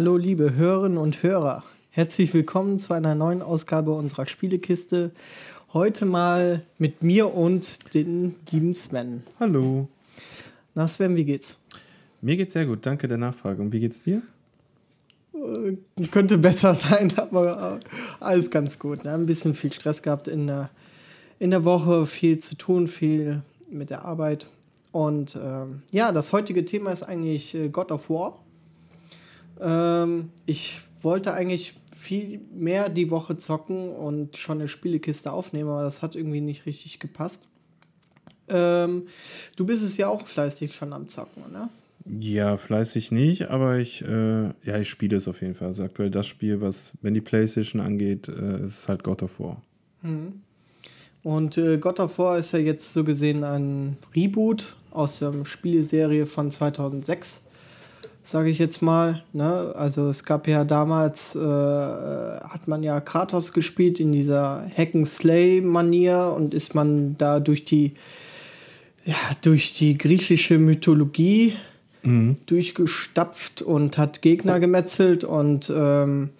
Hallo liebe Hörerinnen und Hörer. Herzlich willkommen zu einer neuen Ausgabe unserer Spielekiste. Heute mal mit mir und den lieben Sven. Hallo. Na Sven, wie geht's? Mir geht's sehr gut, danke der Nachfrage. Und wie geht's dir? Äh, könnte besser sein, aber äh, alles ganz gut. Ne? Ein bisschen viel Stress gehabt in der, in der Woche, viel zu tun, viel mit der Arbeit. Und ähm, ja, das heutige Thema ist eigentlich äh, God of War. Ähm, ich wollte eigentlich viel mehr die Woche zocken und schon eine Spielekiste aufnehmen, aber das hat irgendwie nicht richtig gepasst. Ähm, du bist es ja auch fleißig schon am Zocken, ne? Ja, fleißig nicht, aber ich, äh, ja, ich spiele es auf jeden Fall. Also aktuell das Spiel, was, wenn die Playstation angeht, äh, ist halt God of War. Mhm. Und äh, God of War ist ja jetzt so gesehen ein Reboot aus der Spieleserie von 2006 sage ich jetzt mal. Ne? Also es gab ja damals, äh, hat man ja Kratos gespielt in dieser Hack-and-Slay-Manier und ist man da durch die, ja, durch die griechische Mythologie mhm. durchgestapft und hat Gegner gemetzelt und ähm,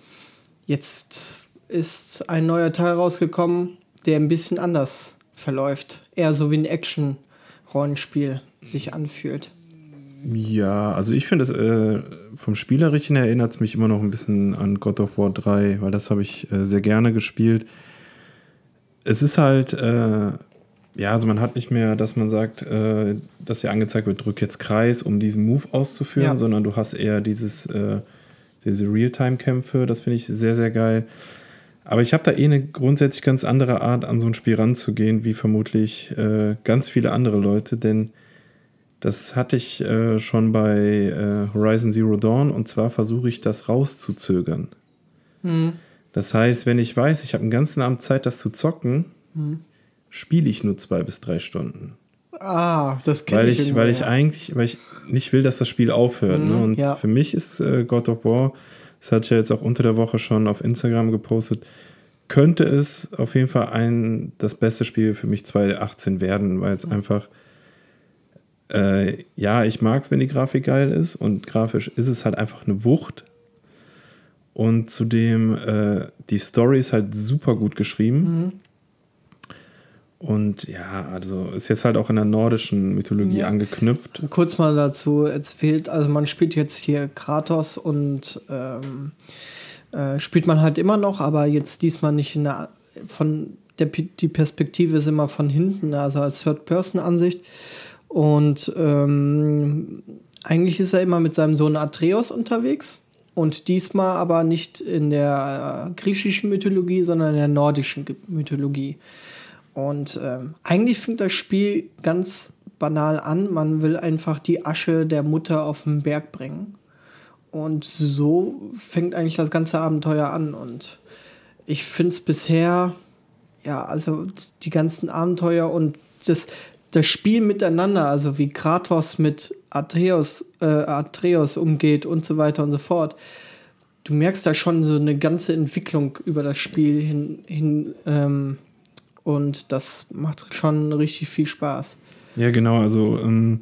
jetzt ist ein neuer Teil rausgekommen, der ein bisschen anders verläuft. Eher so wie ein Action-Rollenspiel sich anfühlt. Ja, also ich finde es äh, vom Spielerischen erinnert es mich immer noch ein bisschen an God of War 3, weil das habe ich äh, sehr gerne gespielt. Es ist halt, äh, ja, also man hat nicht mehr, dass man sagt, äh, dass hier angezeigt wird, drück jetzt Kreis, um diesen Move auszuführen, ja. sondern du hast eher dieses, äh, diese Realtime-Kämpfe, das finde ich sehr, sehr geil. Aber ich habe da eh eine grundsätzlich ganz andere Art, an so ein Spiel ranzugehen, wie vermutlich äh, ganz viele andere Leute, denn das hatte ich äh, schon bei äh, Horizon Zero Dawn und zwar versuche ich das rauszuzögern. Mhm. Das heißt, wenn ich weiß, ich habe einen ganzen Abend Zeit, das zu zocken, mhm. spiele ich nur zwei bis drei Stunden. Ah, das kenne ich. Ich weil ich eigentlich, weil ich nicht will, dass das Spiel aufhört. Mhm, ne? Und ja. für mich ist äh, God of War, das hatte ich ja jetzt auch unter der Woche schon auf Instagram gepostet, könnte es auf jeden Fall ein das beste Spiel für mich 2018 werden, weil es mhm. einfach äh, ja, ich mag es, wenn die Grafik geil ist und grafisch ist es halt einfach eine Wucht. Und zudem, äh, die Story ist halt super gut geschrieben. Mhm. Und ja, also ist jetzt halt auch in der nordischen Mythologie ja. angeknüpft. Kurz mal dazu, es fehlt, also man spielt jetzt hier Kratos und ähm, äh, spielt man halt immer noch, aber jetzt diesmal nicht in der, von der die Perspektive ist immer von hinten, also als Third-Person-Ansicht. Und ähm, eigentlich ist er immer mit seinem Sohn Atreus unterwegs. Und diesmal aber nicht in der äh, griechischen Mythologie, sondern in der nordischen Mythologie. Und ähm, eigentlich fängt das Spiel ganz banal an. Man will einfach die Asche der Mutter auf den Berg bringen. Und so fängt eigentlich das ganze Abenteuer an. Und ich finde es bisher, ja, also die ganzen Abenteuer und das, das Spiel miteinander, also wie Kratos mit Atreus, äh, Atreus umgeht und so weiter und so fort, du merkst da schon so eine ganze Entwicklung über das Spiel hin, hin ähm, und das macht schon richtig viel Spaß. Ja, genau, also ähm,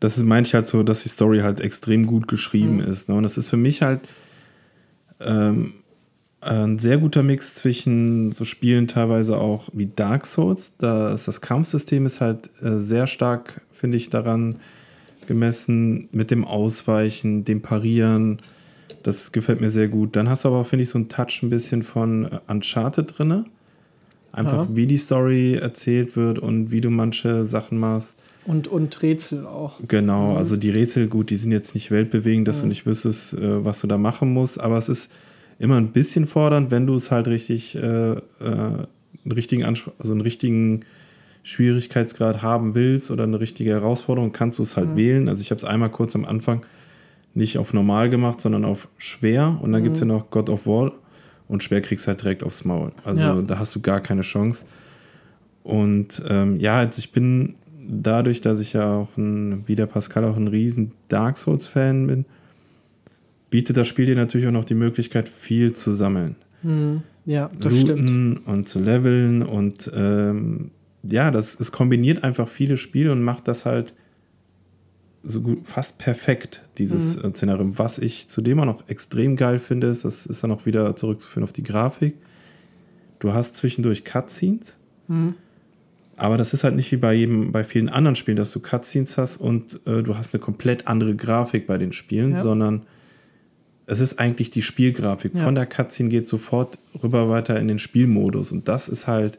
das meinte ich halt so, dass die Story halt extrem gut geschrieben mhm. ist. Ne? Und das ist für mich halt ähm, ein sehr guter Mix zwischen so Spielen teilweise auch wie Dark Souls. Das, das Kampfsystem ist halt äh, sehr stark, finde ich, daran gemessen mit dem Ausweichen, dem Parieren. Das gefällt mir sehr gut. Dann hast du aber, finde ich, so einen Touch ein bisschen von äh, Uncharted drin. Einfach ja. wie die Story erzählt wird und wie du manche Sachen machst. Und, und Rätsel auch. Genau, mhm. also die Rätsel, gut, die sind jetzt nicht weltbewegend, dass mhm. du nicht wüsstest, äh, was du da machen musst, aber es ist immer ein bisschen fordernd, wenn du es halt richtig, äh, äh, einen richtigen Anspruch, also einen richtigen Schwierigkeitsgrad haben willst oder eine richtige Herausforderung, kannst du es halt mhm. wählen. Also ich habe es einmal kurz am Anfang nicht auf normal gemacht, sondern auf schwer. Und dann mhm. gibt es ja noch God of War und schwer kriegst du halt direkt aufs Maul. Also ja. da hast du gar keine Chance. Und ähm, ja, also ich bin dadurch, dass ich ja auch ein, wie der Pascal auch ein riesen Dark Souls-Fan bin, bietet das Spiel dir natürlich auch noch die Möglichkeit, viel zu sammeln. Hm, ja, das Looten stimmt. Und zu leveln und ähm, ja, das es kombiniert einfach viele Spiele und macht das halt so gut, fast perfekt, dieses mhm. Szenario. Was ich zudem auch noch extrem geil finde, ist, das ist dann auch wieder zurückzuführen auf die Grafik. Du hast zwischendurch Cutscenes, mhm. aber das ist halt nicht wie bei jedem, bei vielen anderen Spielen, dass du Cutscenes hast und äh, du hast eine komplett andere Grafik bei den Spielen, ja. sondern es ist eigentlich die Spielgrafik. Ja. Von der Cutscene geht sofort rüber weiter in den Spielmodus und das ist halt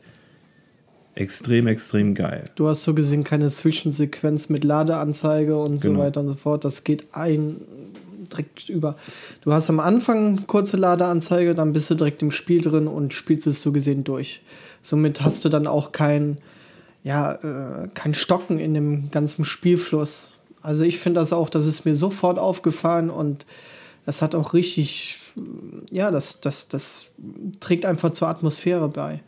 extrem, extrem geil. Du hast so gesehen keine Zwischensequenz mit Ladeanzeige und genau. so weiter und so fort. Das geht ein direkt über. Du hast am Anfang kurze Ladeanzeige, dann bist du direkt im Spiel drin und spielst es so gesehen durch. Somit hast du dann auch kein, ja, äh, kein Stocken in dem ganzen Spielfluss. Also ich finde das auch, das ist mir sofort aufgefallen und das hat auch richtig, ja, das, das, das trägt einfach zur Atmosphäre bei.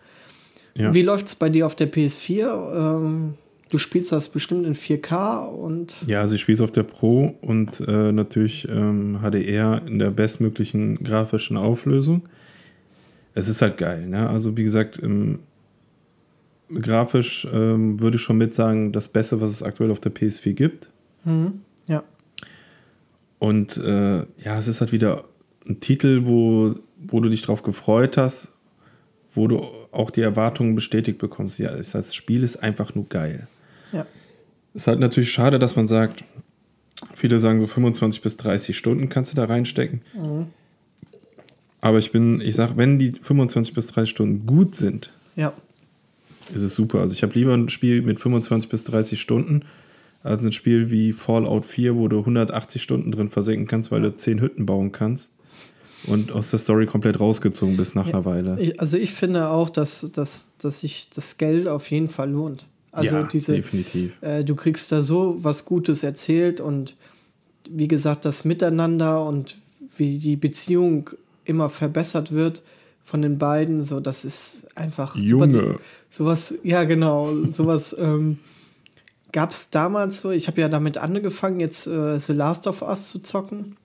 Ja. Wie läuft es bei dir auf der PS4? Ähm, du spielst das bestimmt in 4K und. Ja, also ich spiele es auf der Pro und äh, natürlich ähm, HDR in der bestmöglichen grafischen Auflösung. Es ist halt geil, ne? Also wie gesagt, ähm, grafisch ähm, würde ich schon mit sagen, das Beste, was es aktuell auf der PS4 gibt. Mhm. Ja. Und äh, ja, es ist halt wieder ein Titel, wo, wo du dich drauf gefreut hast, wo du auch die Erwartungen bestätigt bekommst. Ja, das Spiel ist einfach nur geil. Ja. Ist halt natürlich schade, dass man sagt, viele sagen so 25 bis 30 Stunden kannst du da reinstecken. Mhm. Aber ich bin, ich sag, wenn die 25 bis 30 Stunden gut sind, ja. ist es super. Also ich habe lieber ein Spiel mit 25 bis 30 Stunden als ein Spiel wie Fallout 4, wo du 180 Stunden drin versenken kannst, weil du 10 Hütten bauen kannst und aus der Story komplett rausgezogen bist nach ja, einer Weile. Also ich finde auch, dass, dass, dass sich das Geld auf jeden Fall lohnt. Also ja, diese, definitiv. Äh, du kriegst da so was Gutes erzählt und wie gesagt, das Miteinander und wie die Beziehung immer verbessert wird von den beiden, so das ist einfach Junge. Sowas, sowas ja genau, sowas ähm, gab es damals so. Ich habe ja damit angefangen, jetzt äh, The Last of Us zu zocken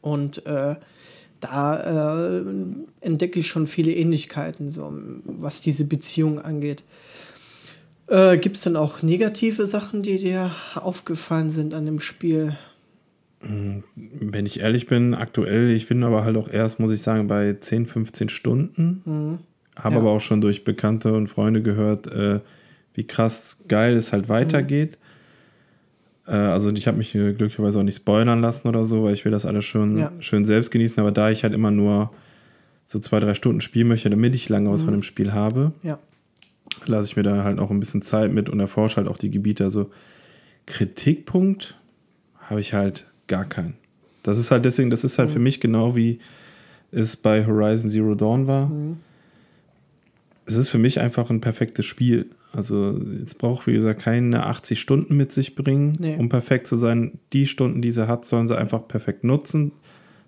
und äh, da äh, entdecke ich schon viele Ähnlichkeiten, so, was diese Beziehung angeht. Äh, Gibt es denn auch negative Sachen, die dir aufgefallen sind an dem Spiel? Hm, wenn ich ehrlich bin, aktuell, ich bin aber halt auch erst, muss ich sagen, bei 10, 15 Stunden. Mhm. Habe ja. aber auch schon durch Bekannte und Freunde gehört, äh, wie krass geil es halt weitergeht. Äh, also ich habe mich glücklicherweise auch nicht spoilern lassen oder so, weil ich will das alles schon ja. schön selbst genießen. Aber da ich halt immer nur so zwei, drei Stunden spielen möchte, damit ich lange was mhm. von dem Spiel habe, ja. lasse ich mir da halt auch ein bisschen Zeit mit und erforsche halt auch die Gebiete. Also Kritikpunkt habe ich halt gar keinen. Das ist halt deswegen, das ist halt mhm. für mich genau wie es bei Horizon Zero Dawn war. Mhm es ist für mich einfach ein perfektes Spiel. Also es braucht, wie gesagt, keine 80 Stunden mit sich bringen, nee. um perfekt zu sein. Die Stunden, die sie hat, sollen sie einfach perfekt nutzen,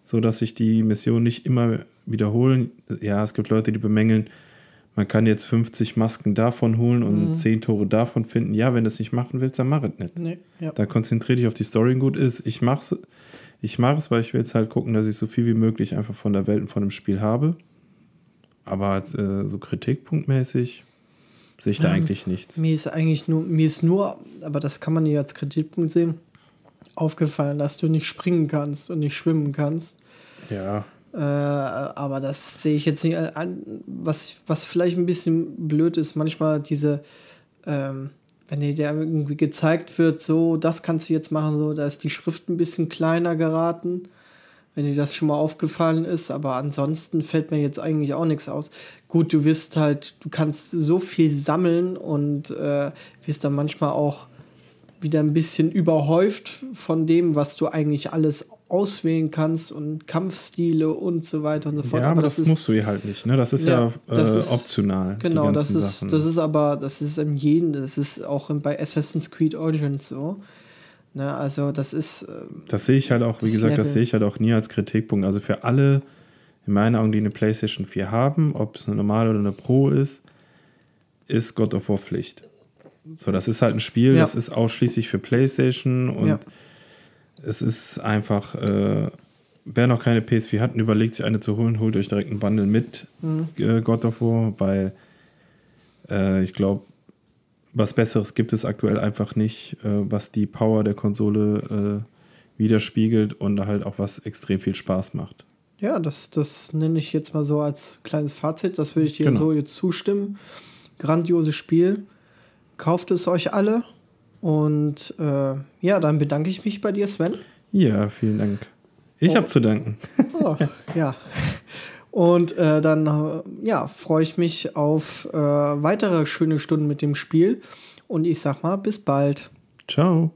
sodass sich die Mission nicht immer wiederholen. Ja, es gibt Leute, die bemängeln, man kann jetzt 50 Masken davon holen und mhm. 10 Tore davon finden. Ja, wenn du es nicht machen willst, dann mach es nicht. Nee, ja. Da konzentriere dich auf die Story gut ist. Ich mache es, ich mache es, weil ich will jetzt halt gucken, dass ich so viel wie möglich einfach von der Welt und von dem Spiel habe. Aber als, äh, so kritikpunktmäßig sehe ich da ähm, eigentlich nichts. Mir ist eigentlich nur, mir ist nur, aber das kann man ja als Kritikpunkt sehen, aufgefallen, dass du nicht springen kannst und nicht schwimmen kannst. Ja. Äh, aber das sehe ich jetzt nicht an. Was, was vielleicht ein bisschen blöd ist, manchmal diese, ähm, wenn dir irgendwie gezeigt wird, so, das kannst du jetzt machen, so, da ist die Schrift ein bisschen kleiner geraten wenn dir das schon mal aufgefallen ist, aber ansonsten fällt mir jetzt eigentlich auch nichts aus. Gut, du wirst halt, du kannst so viel sammeln und äh, wirst dann manchmal auch wieder ein bisschen überhäuft von dem, was du eigentlich alles auswählen kannst und Kampfstile und so weiter und so fort. Ja, aber, das, das ist, musst du hier halt nicht, ne? Das ist ja, ja das äh, ist, optional. Genau, das ist, Sachen. das ist aber, das ist in jedem, das ist auch bei Assassin's Creed Origins so. Ne, also das ist. Ähm, das sehe ich halt auch, wie gesagt, Level. das sehe ich halt auch nie als Kritikpunkt. Also für alle, in meinen Augen, die eine PlayStation 4 haben, ob es eine normale oder eine Pro ist, ist God of War Pflicht. So, das ist halt ein Spiel, ja. das ist ausschließlich für PlayStation und ja. es ist einfach, äh, wer noch keine PS4 hat und überlegt, sich eine zu holen, holt euch direkt einen Bundle mit mhm. äh, God of War, weil äh, ich glaube, was Besseres gibt es aktuell einfach nicht, äh, was die Power der Konsole äh, widerspiegelt und halt auch was extrem viel Spaß macht. Ja, das, das nenne ich jetzt mal so als kleines Fazit. Das würde ich dir genau. so jetzt zustimmen. Grandioses Spiel. Kauft es euch alle. Und äh, ja, dann bedanke ich mich bei dir, Sven. Ja, vielen Dank. Ich oh. habe zu danken. Oh, ja. Und äh, dann ja, freue ich mich auf äh, weitere schöne Stunden mit dem Spiel. Und ich sag mal, bis bald. Ciao.